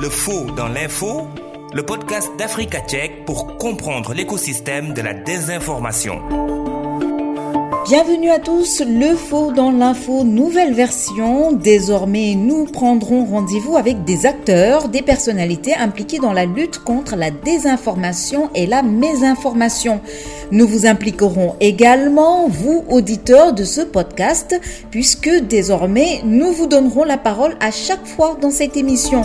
Le faux dans l'info, le podcast d'Africa Tchèque pour comprendre l'écosystème de la désinformation. Bienvenue à tous, le faux dans l'info, nouvelle version. Désormais, nous prendrons rendez-vous avec des acteurs, des personnalités impliquées dans la lutte contre la désinformation et la mésinformation. Nous vous impliquerons également, vous, auditeurs de ce podcast, puisque désormais, nous vous donnerons la parole à chaque fois dans cette émission.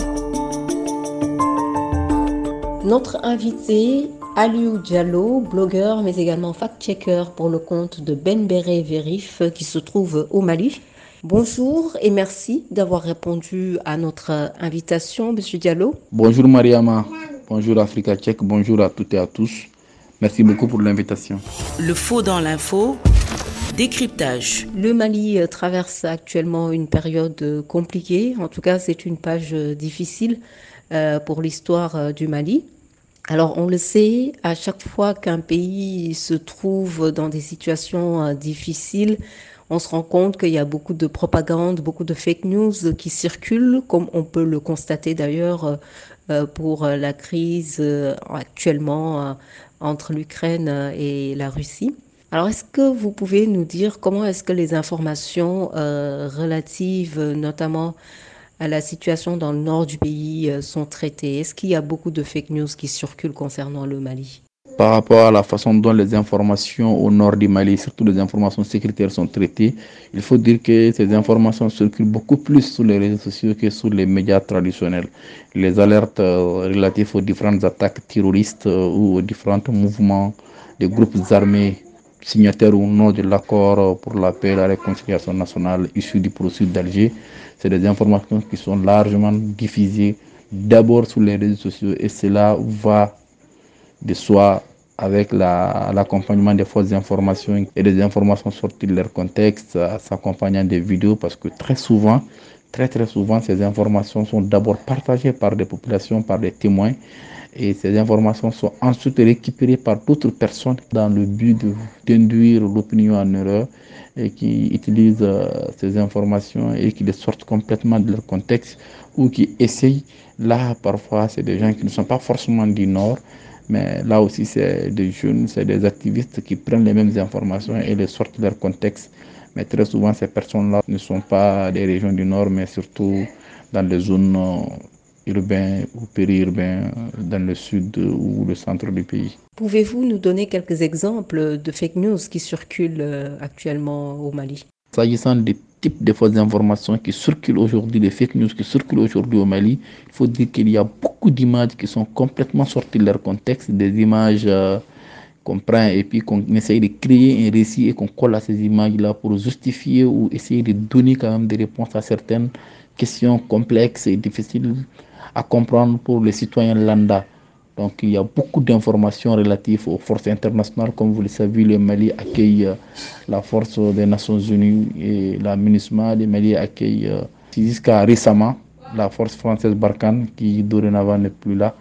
Notre invité Aliou Diallo, blogueur mais également fact-checker pour le compte de Ben Beret Verif qui se trouve au Mali. Bonjour et merci d'avoir répondu à notre invitation, Monsieur Diallo. Bonjour Mariama, bonjour Africa Tchèque, bonjour à toutes et à tous. Merci beaucoup pour l'invitation. Le faux dans l'info, décryptage. Le Mali euh, traverse actuellement une période euh, compliquée, en tout cas c'est une page euh, difficile pour l'histoire du Mali. Alors on le sait, à chaque fois qu'un pays se trouve dans des situations euh, difficiles, on se rend compte qu'il y a beaucoup de propagande, beaucoup de fake news qui circulent, comme on peut le constater d'ailleurs euh, euh, pour la crise actuellement entre l'Ukraine et la Russie. Alors est-ce que vous pouvez nous dire comment est-ce que les informations relatives notamment à la situation dans le nord du pays euh, sont traitées Est-ce qu'il y a beaucoup de fake news qui circulent concernant le Mali? Par rapport à la façon dont les informations au nord du Mali, surtout les informations sécuritaires, sont traitées, il faut dire que ces informations circulent beaucoup plus sur les réseaux sociaux que sur les médias traditionnels. Les alertes euh, relatives aux différentes attaques terroristes euh, ou aux différents mouvements des groupes armés signataires ou non de l'accord pour la paix et la réconciliation nationale issu du processus d'Alger c'est des informations qui sont largement diffusées d'abord sur les réseaux sociaux et cela va de soi avec l'accompagnement des fausses informations et des informations sorties de leur contexte, s'accompagnant des vidéos parce que très souvent, très très souvent, ces informations sont d'abord partagées par des populations, par des témoins et ces informations sont ensuite récupérées par d'autres personnes dans le but d'induire l'opinion en erreur et qui utilisent euh, ces informations et qui les sortent complètement de leur contexte ou qui essayent. Là, parfois, c'est des gens qui ne sont pas forcément du Nord, mais là aussi, c'est des jeunes, c'est des activistes qui prennent les mêmes informations et les sortent de leur contexte. Mais très souvent, ces personnes-là ne sont pas des régions du Nord, mais surtout dans les zones euh, urbains ou périurbains dans le sud ou le centre du pays. Pouvez-vous nous donner quelques exemples de fake news qui circulent euh, actuellement au Mali? S'agissant des types de fausses informations qui circulent aujourd'hui, des fake news qui circulent aujourd'hui au Mali, il faut dire qu'il y a beaucoup d'images qui sont complètement sorties de leur contexte, des images euh, qu'on prend et puis qu'on essaye de créer un récit et qu'on colle à ces images-là pour justifier ou essayer de donner quand même des réponses à certaines questions complexes et difficiles à comprendre pour les citoyens lambda. Donc il y a beaucoup d'informations relatives aux forces internationales. Comme vous le savez, le Mali accueille euh, la force des Nations Unies et la MINUSMA. Le Mali accueille euh, jusqu'à récemment la force française Barkhane qui dorénavant n'est plus là.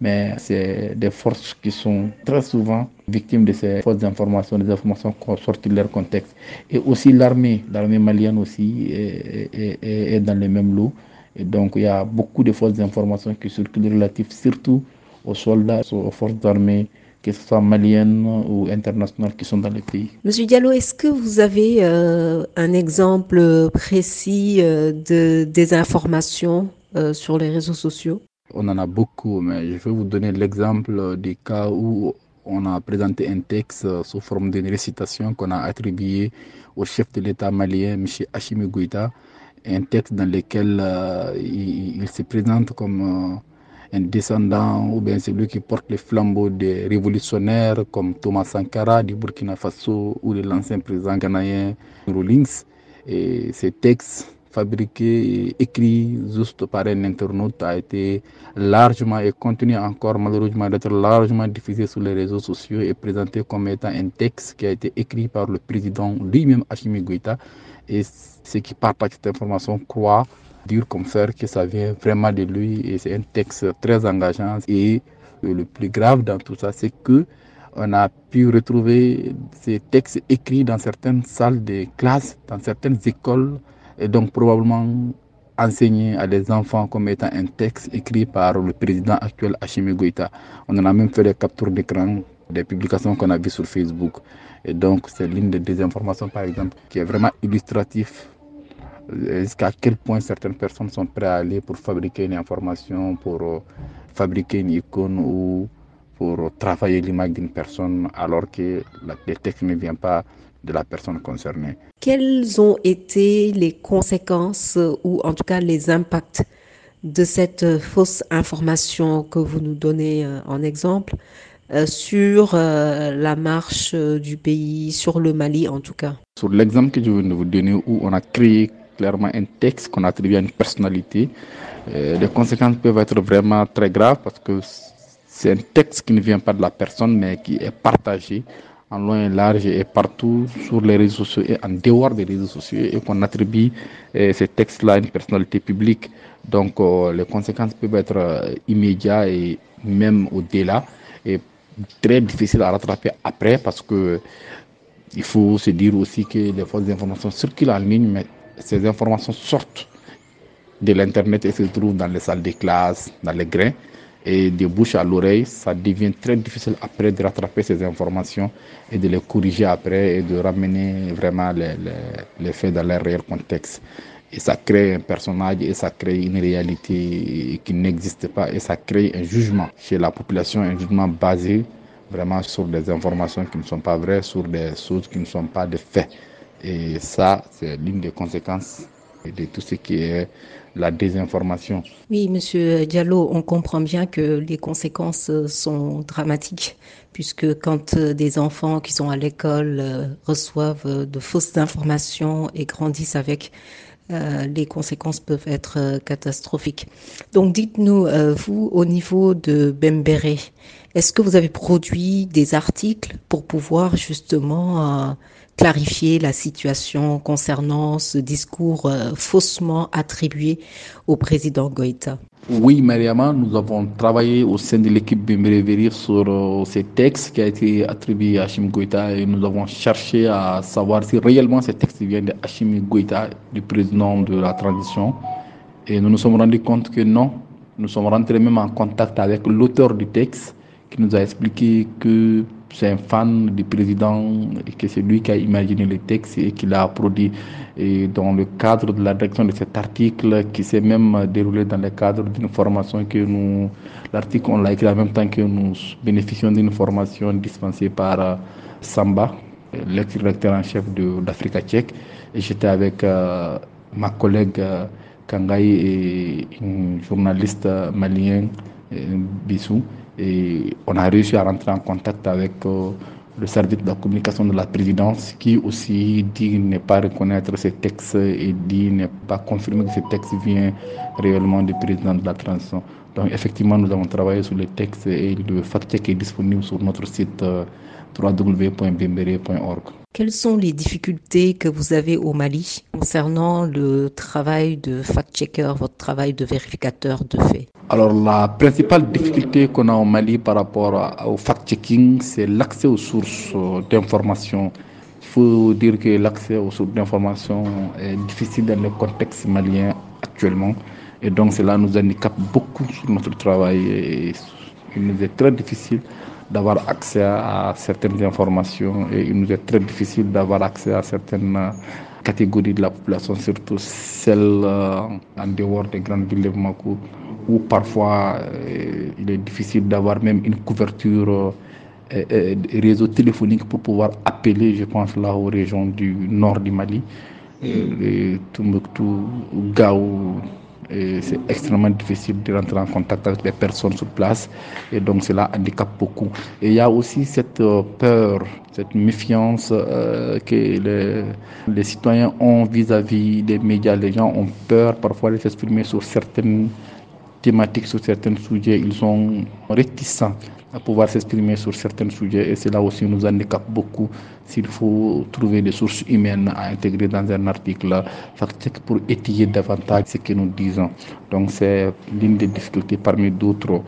Mais c'est des forces qui sont très souvent victimes de ces fausses informations, des informations sorties de leur contexte. Et aussi l'armée, l'armée malienne aussi est, est dans les mêmes lots. Et donc, il y a beaucoup de fausses informations qui circulent relatives surtout aux soldats, aux forces armées, que ce soit maliennes ou internationales qui sont dans le pays. Monsieur Diallo, est-ce que vous avez euh, un exemple précis euh, de désinformation euh, sur les réseaux sociaux? On en a beaucoup, mais je vais vous donner l'exemple des cas où on a présenté un texte sous forme d'une récitation qu'on a attribué au chef de l'État malien, M. Hachimi Gouita, un texte dans lequel euh, il, se présente comme euh, un descendant ou bien celui qui porte les flambeaux des révolutionnaires comme Thomas Sankara du Burkina Faso ou de l'ancien président ghanéen Rawlings. Et ce texte fabriqué et écrit juste par un internaute a été largement et continue encore malheureusement d'être largement diffusé sur les réseaux sociaux et présenté comme étant un texte qui a été écrit par le président lui-même Hachimi et ceux qui partagent cette information croient, dur comme fer, que ça vient vraiment de lui. Et c'est un texte très engageant. Et le plus grave dans tout ça, c'est que on a pu retrouver ces textes écrits dans certaines salles de classe, dans certaines écoles, et donc probablement enseigné à des enfants comme étant un texte écrit par le président actuel Hachimi Goïta. On en a même fait des captures d'écran des publications qu'on a vues sur Facebook. Et donc, c'est l'une des désinformations, par exemple, qui est vraiment illustratif jusqu'à quel point certaines personnes sont prêtes à aller pour fabriquer une information, pour euh, fabriquer une icône ou pour travailler l'image d'une personne alors que le texte ne vient pas de la personne concernée. Quelles ont été les conséquences ou en tout cas les impacts de cette fausse information que vous nous donnez euh, en exemple euh, sur la marche du pays, sur le Mali en tout cas? Sur l'exemple que je viens de vous donner où on a créé clairement un texte qu'on attribue à une personnalité, les conséquences peuvent être vraiment très graves parce que c'est un texte qui ne vient pas de la personne, mais qui est partagé en loin et large et partout sur les réseaux sociaux et en dehors des réseaux sociaux et qu'on attribue euh, ces textes-là à une personnalité publique. Donc euh, les conséquences peuvent être euh, immédiates et même au-delà et très difficiles à rattraper après parce que il faut se dire aussi que les fausses informations circulent en ligne, mais ces informations sortent de l'Internet et se trouvent dans les salles de classe, dans les grains et de bouche à l'oreille, ça devient très difficile après de rattraper ces informations et de les corriger après et de ramener vraiment les, les, les faits dans leur réel contexte. Et ça crée un personnage et ça crée une réalité qui n'existe pas et ça crée un jugement chez la population, un jugement basé vraiment sur des informations qui ne sont pas vraies, sur des choses qui ne sont pas des faits. Et ça, c'est l'une des conséquences de tout ce qui est la désinformation. Oui, Monsieur Diallo, on comprend bien que les conséquences sont dramatiques, puisque quand des enfants qui sont à l'école reçoivent de fausses informations et grandissent avec, euh, les conséquences peuvent être catastrophiques. Donc dites-nous, euh, vous, au niveau de Bembéré, est-ce que vous avez produit des articles pour pouvoir justement euh, clarifier la situation concernant ce discours euh, faussement attribué au président Goïta Oui, Mariama, nous avons travaillé au sein de l'équipe Bembereverir sur euh, ces textes qui a été attribué à Hachim Goïta et nous avons cherché à savoir si réellement ces textes viennent de Hachim Goïta, du président de la transition. Et nous nous sommes rendus compte que non. Nous sommes rentrés même en contact avec l'auteur du texte qui nous a expliqué que c'est un fan du président et que c'est lui qui a imaginé le texte et qui l'a produit. Et dans le cadre de la direction de cet article, qui s'est même déroulé dans le cadre d'une formation que nous, l'article, on l'a écrit en même temps que nous bénéficions d'une formation dispensée par Samba, l'ex-directeur en chef d'Africa Tchèque. Et j'étais avec euh, ma collègue euh, Kangaï et une journaliste malien, euh, Bissou. Et on a réussi à rentrer en contact avec euh, le service de la communication de la présidence qui aussi dit ne pas reconnaître ces textes et dit ne pas confirmer que ce texte vient réellement du président de la transition. Donc effectivement, nous avons travaillé sur les textes et le fact-check est disponible sur notre site euh, www.bimbere.org. Quelles sont les difficultés que vous avez au Mali concernant le travail de fact-checker, votre travail de vérificateur de faits? Alors la principale difficulté qu'on a au Mali par rapport au fact-checking, c'est l'accès aux sources d'information. Il faut dire que l'accès aux sources d'information est difficile dans le contexte malien actuellement. Et donc cela nous handicape beaucoup sur notre travail. Et il nous est très difficile d'avoir accès à certaines informations et il nous est très difficile d'avoir accès à certaines catégories de la population, surtout celles en dehors des grandes villes de Bamako, où parfois il est difficile d'avoir même une couverture réseau téléphonique pour pouvoir appeler, je pense là aux régions du nord du Mali, Tombouctou, Gao, c'est extrêmement difficile de rentrer en contact avec les personnes sur place et donc cela handicape beaucoup. Et il y a aussi cette peur, cette méfiance euh, que les, les, citoyens ont vis-à-vis des médias. Les gens ont peur parfois de s'exprimer sur certaines thématiques, sur certains sujets. Ils sont réticents à pouvoir s'exprimer sur certains sujets et cela aussi nous handicape beaucoup s'il faut trouver des sources humaines à intégrer dans un article pour étayer davantage ce que nous disons. Donc c'est l'une des difficultés parmi d'autres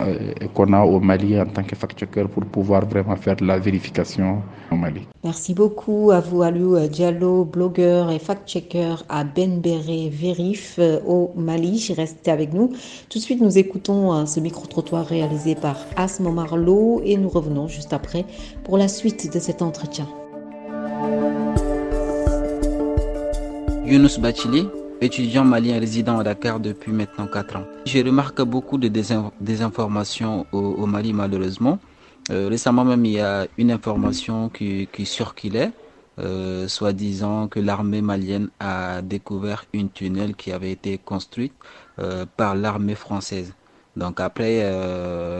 euh, qu'on a au Mali en tant que fact-checker pour pouvoir vraiment faire de la vérification au Mali. Merci beaucoup à vous, Alou Diallo, blogueur et fact-checker à Benbéré Vérif euh, au Mali. Restez avec nous. Tout de suite, nous écoutons euh, ce micro-trottoir réalisé par Asmo Marlowe et nous revenons juste après pour la suite de cet entretien. Younous Bachili, étudiant malien résident à Dakar depuis maintenant 4 ans. Je remarque beaucoup de désinformations au, Mali malheureusement. Euh, récemment même, il y a une information qui, qui circulait, euh, soi-disant que l'armée malienne a découvert une tunnel qui avait été construite euh, par l'armée française. Donc après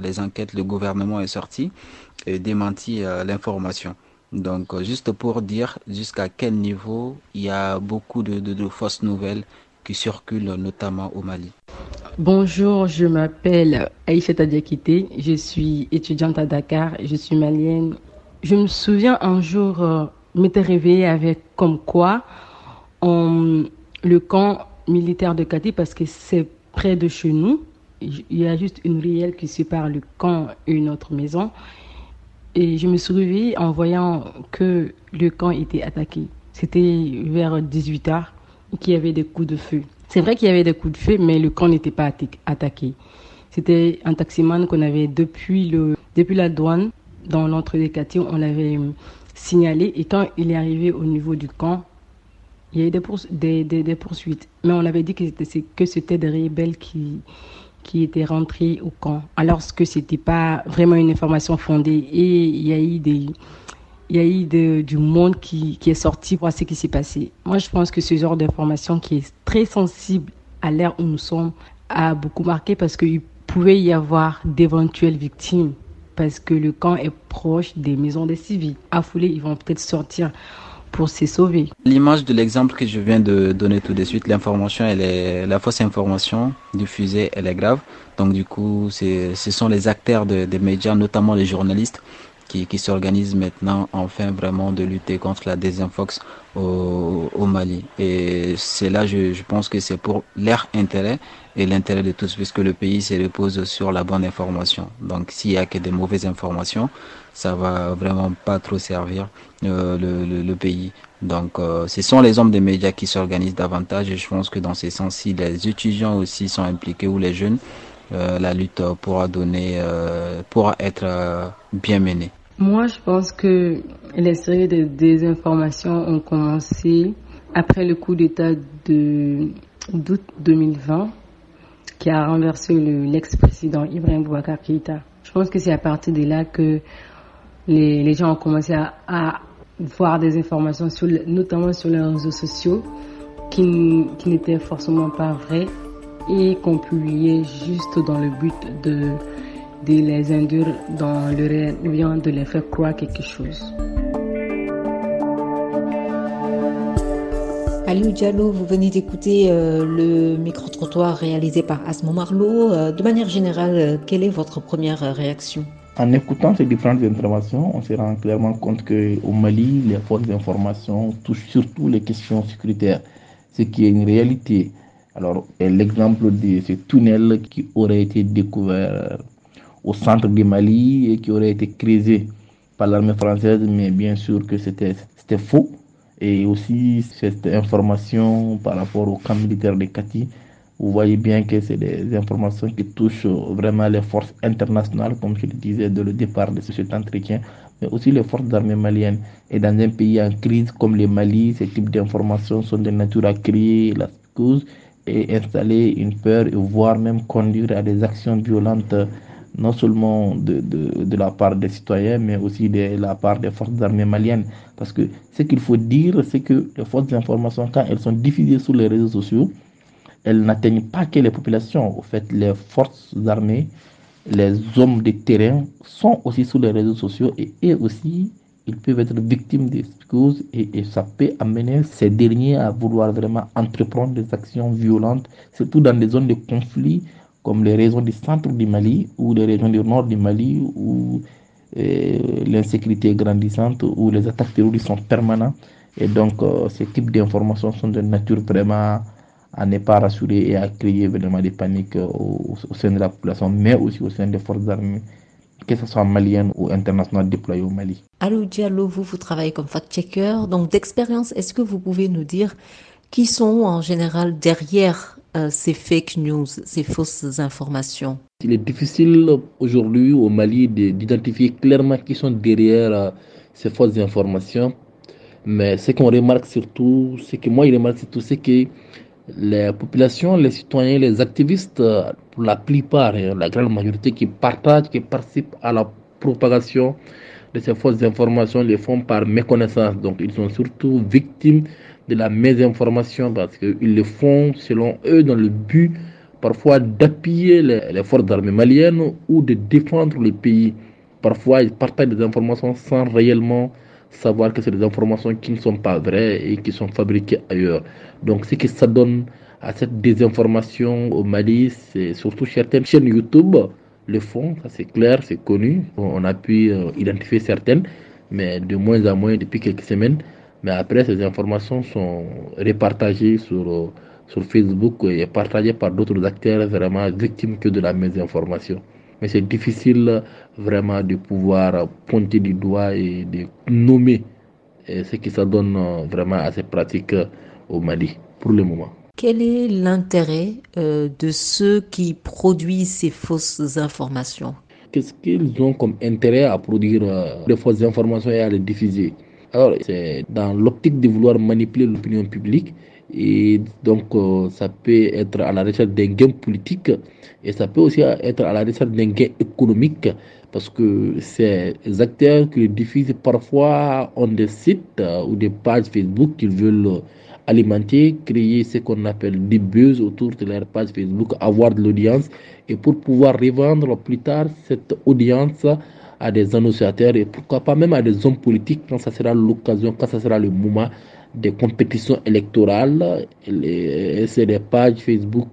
les enquêtes, le gouvernement est sorti et démenti l'information. Donc, euh, juste pour dire jusqu'à quel niveau il y a beaucoup de, fausses nouvelles qui circulent, notamment au Mali. Bonjour, je m'appelle Aïcha Diakité, je suis étudiante à Dakar, je suis malienne. Je me souviens un jour, euh, m'étais réveillée avec comme quoi le camp militaire de Kati, parce que c'est près de chez nous, il y a juste une ruelle qui sépare le camp et une autre maison. Et je me suis réveillée en voyant que le camp était attaqué. C'était vers 18h qu'il y avait des coups de feu. C'est vrai qu'il y avait des coups de feu, mais le camp n'était pas attaqué. C'était un taximan qu'on avait depuis, le, depuis la douane, dans l'entre des quartiers, on l'avait euh, signalé. Et quand il est arrivé au niveau du camp, il y a eu des, des, des poursuites. Mais on avait dit que c'était des rebelles qui, qui étaient rentrés au camp, alors que ce n'était pas vraiment une information fondée. Et il y a eu, des, y a eu du monde qui, qui est sorti pour voir ce qui s'est passé. Moi, je pense que ce genre d'information qui est très sensible à l'ère où nous sommes a beaucoup marqué parce qu'il pouvait y avoir d'éventuelles victimes parce que le camp est proche des maisons des civils. Affolés, ils vont peut-être sortir L'image de l'exemple que je viens de donner tout de suite, l'information, elle est, la fausse information diffusée, elle est grave. Donc du coup, ce sont les acteurs des médias, notamment les journalistes, qui, qui s'organisent maintenant enfin vraiment de lutter contre la désinfox au, au Mali. Et c'est là, je, je pense que c'est pour leur intérêt et l'intérêt de tous, puisque le pays se repose sur la bonne information. Donc s'il y a que des mauvaises informations, ça va vraiment pas trop servir euh, le, le, pays. Donc euh, ce sont les hommes des médias qui s'organisent davantage et je pense que dans ce sens, si les étudiants aussi sont impliqués ou les jeunes, euh, la lutte pourra donner, pourra être bien menée. Moi, je pense que les séries de désinformation ont commencé après le coup d'État de d'août 2020 qui a renversé l'ex-président Ibrahim Boubacar Keïta. Je pense que c'est à partir de là que les, les gens ont commencé à, voir des informations, sur, notamment sur les réseaux sociaux, qui, qui n'étaient forcément pas vraies et qu'on publiait juste dans le but de, de les induire dans le réel ou bien de les faire croire quelque chose. Aliou Diallo, vous venez d'écouter euh, le micro-trottoir réalisé par Asmo Marlowe. Euh, de manière générale, euh, quelle est votre première réaction? En écoutant ces différentes informations, on se rend clairement compte qu'au Mali, les forces d'information touchent surtout les questions sécuritaires, ce qui est une réalité. Alors, l'exemple de ce tunnel qui aurait été découvert au centre du Mali et qui aurait été creusé par l'armée française, mais bien sûr que c'était faux et aussi cette information par rapport au camp militaire de Kati. Vous voyez bien que c'est des informations qui touchent vraiment les forces internationales, comme je le disais dès le départ de cet entretien, mais aussi les forces armées maliennes. Et dans un pays en crise comme le Mali, ce type d'informations sont de nature à créer la cause et installer une peur, voire même conduire à des actions violentes non seulement de, de, la part des citoyens, mais aussi de la part des forces armées maliennes. Parce que ce qu'il faut dire, c'est que les forces d'information, quand elles sont diffusées sur les réseaux sociaux, elles n'atteignent pas que les populations. Au fait, les forces armées, les hommes de terrain sont aussi sur les réseaux sociaux et eux aussi, ils peuvent être victimes des causes et, et, ça peut amener ces derniers à vouloir vraiment entreprendre des actions violentes, surtout dans des zones de conflit comme les régions du centre du Mali ou les régions du nord du Mali où euh, l'insécurité grandissante, où les attaques terroristes sont permanentes. Et donc, euh, ces types d'informations sont de nature vraiment à ne pas rassurer et à créer vraiment des paniques au, au sein de la population, mais aussi au sein des forces armées que ce soit malienne ou internationale déployée au Mali. Allô Diallo, vous, vous travaillez comme fact-checker. Donc d'expérience, est-ce que vous pouvez nous dire qui sont en général derrière euh, ces fake news, ces fausses informations Il est difficile aujourd'hui au Mali d'identifier clairement qui sont derrière euh, ces fausses informations. Mais ce qu'on remarque surtout, c'est que moi, je remarque surtout, c'est que les populations, les citoyens, les activistes, euh, pour la plupart, hein, la grande majorité qui partagent, qui participent à la propagation de ces fausses informations, les font par méconnaissance. Donc, ils sont surtout victimes de la mésinformation parce qu'ils le font, selon eux, dans le but parfois d'appuyer les, forces armées maliennes ou de défendre le pays. Parfois, ils partagent des informations sans réellement savoir que c'est des informations qui ne sont pas vraies et qui sont fabriquées ailleurs. Donc, ce que ça donne à cette désinformation au Mali, c'est surtout certaines chaînes YouTube le font, ça c'est clair, c'est connu. On a pu euh, identifier certaines, mais de moins en moins depuis quelques semaines. Mais après, ces informations sont repartagées sur, euh, sur Facebook et partagées par d'autres acteurs vraiment victimes que de la mésinformation. Mais c'est difficile vraiment de pouvoir pointer du doigt et de nommer ce qui ça donne euh, vraiment à ces pratiques au Mali pour le moment. Quel est l'intérêt euh, de ceux qui produisent ces fausses informations? Qu'est-ce qu'ils ont comme intérêt à produire euh, des fausses informations et à les diffuser? Alors, c'est dans l'optique de vouloir manipuler l'opinion publique et donc euh, ça peut être à la recherche d'un gain politique et ça peut aussi être à la recherche d'un gain économique parce que ces acteurs qui diffusent parfois ont des sites ou des pages Facebook qu'ils veulent alimenter, créer ce qu'on appelle des buzz autour de leur page Facebook, avoir de l'audience et pour pouvoir revendre plus tard cette audience à des annonciateurs et pourquoi pas même à des hommes politiques quand ça sera l'occasion, quand ça sera le moment des compétitions électorales. C'est des pages Facebook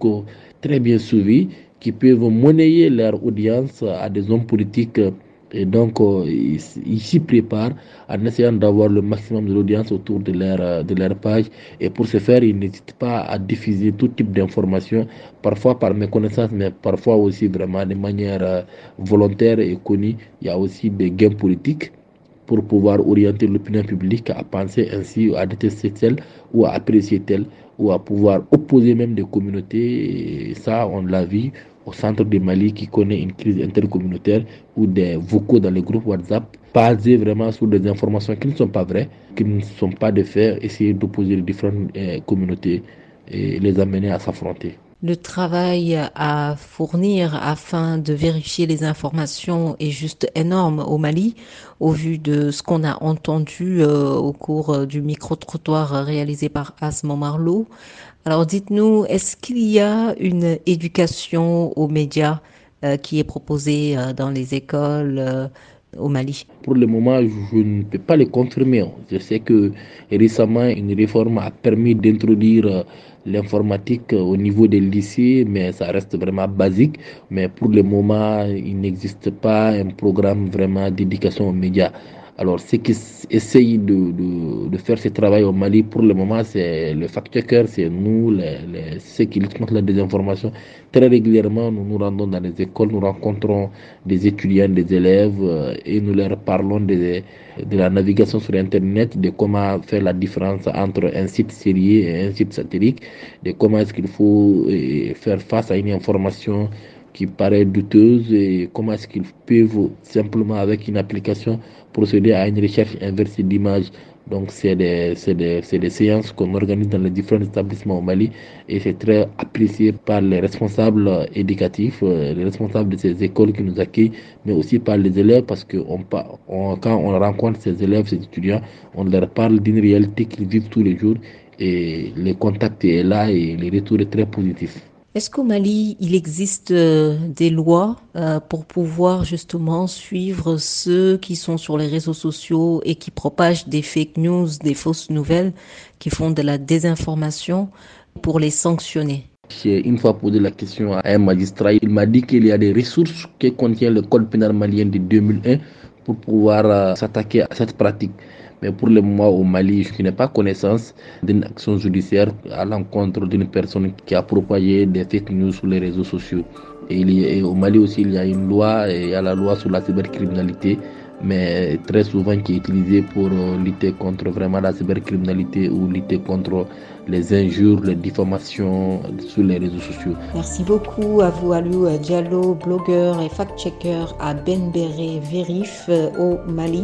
très bien suivies qui peuvent monnayer leur audience à des hommes politiques et donc, euh, ils s'y préparent en essayant d'avoir le maximum de l'audience autour de leur, euh, de leur page. Et pour ce faire, ils n'hésitent pas à diffuser tout type d'informations, parfois par méconnaissance, mais parfois aussi vraiment de manière euh, volontaire et connue. Il y a aussi des gains politiques pour pouvoir orienter l'opinion publique à penser ainsi, à détester tel ou à apprécier tel ou à pouvoir opposer même des communautés. Et ça, on l'a vu au centre du Mali qui connaît une crise intercommunautaire ou des vocaux dans les groupes WhatsApp basés vraiment sur des informations qui ne sont pas vraies, qui ne sont pas de faire, essayer d'opposer les différentes euh, communautés et les amener à s'affronter. Le travail à fournir afin de vérifier les informations est juste énorme au Mali, au vu de ce qu'on a entendu euh, au cours du micro-trottoir réalisé par Asmo Marlowe. Alors dites-nous, est-ce qu'il y a une éducation aux médias euh, qui est proposée euh, dans les écoles au Mali? Pour le moment, je ne peux pas le confirmer. Je sais que récemment, une réforme a permis d'introduire l'informatique au niveau des lycées, mais ça reste vraiment basique. Mais pour le moment, il n'existe pas un programme vraiment d'éducation aux médias. Alors, ceux qui essayent de, de, de, faire ce travail au Mali, pour le moment, c'est le fact-checker, c'est nous, les, les, ceux qui luttent contre la désinformation. Très régulièrement, nous nous rendons dans les écoles, nous rencontrons des étudiants, des élèves, euh, et nous leur parlons de, de la navigation sur Internet, de comment faire la différence entre un site sérieux et un site satirique, de comment est-ce qu'il faut euh, faire face à une information qui paraît douteuse et comment est-ce qu'ils peuvent simplement avec une application procéder à une recherche inversée d'images. Donc c'est des, des, des, séances qu'on organise dans les différents établissements au Mali et c'est très apprécié par les responsables éducatifs, euh, les responsables de ces écoles qui nous accueillent, mais aussi par les élèves parce que on, on, quand on rencontre ces élèves, ces étudiants, on leur parle d'une réalité qu'ils vivent tous les jours et le contact est là et le retour est très positif. Est-ce qu'au Mali, il existe euh, des lois euh, pour pouvoir justement suivre ceux qui sont sur les réseaux sociaux et qui propagent des fake news, des fausses nouvelles, qui font de la désinformation pour les sanctionner? J'ai une fois posé la question à un magistrat. Il m'a dit qu'il y a des ressources que contient le code pénal malien de 2001 pour pouvoir euh, s'attaquer à cette pratique. Mais pour le moment, au Mali, je n'ai pas connaissance d'une action judiciaire à l'encontre d'une personne qui a propagé des fake news sur les réseaux sociaux. Et, au Mali aussi, il y a une loi, et il y a la loi sur la cybercriminalité, mais très souvent qui est utilisée pour euh, lutter contre vraiment la cybercriminalité ou lutter contre les injures, les diffamations sur les réseaux sociaux. Merci beaucoup à vous, Alou Diallo, blogueur et fact-checker à Benbéré Vérif euh, au Mali.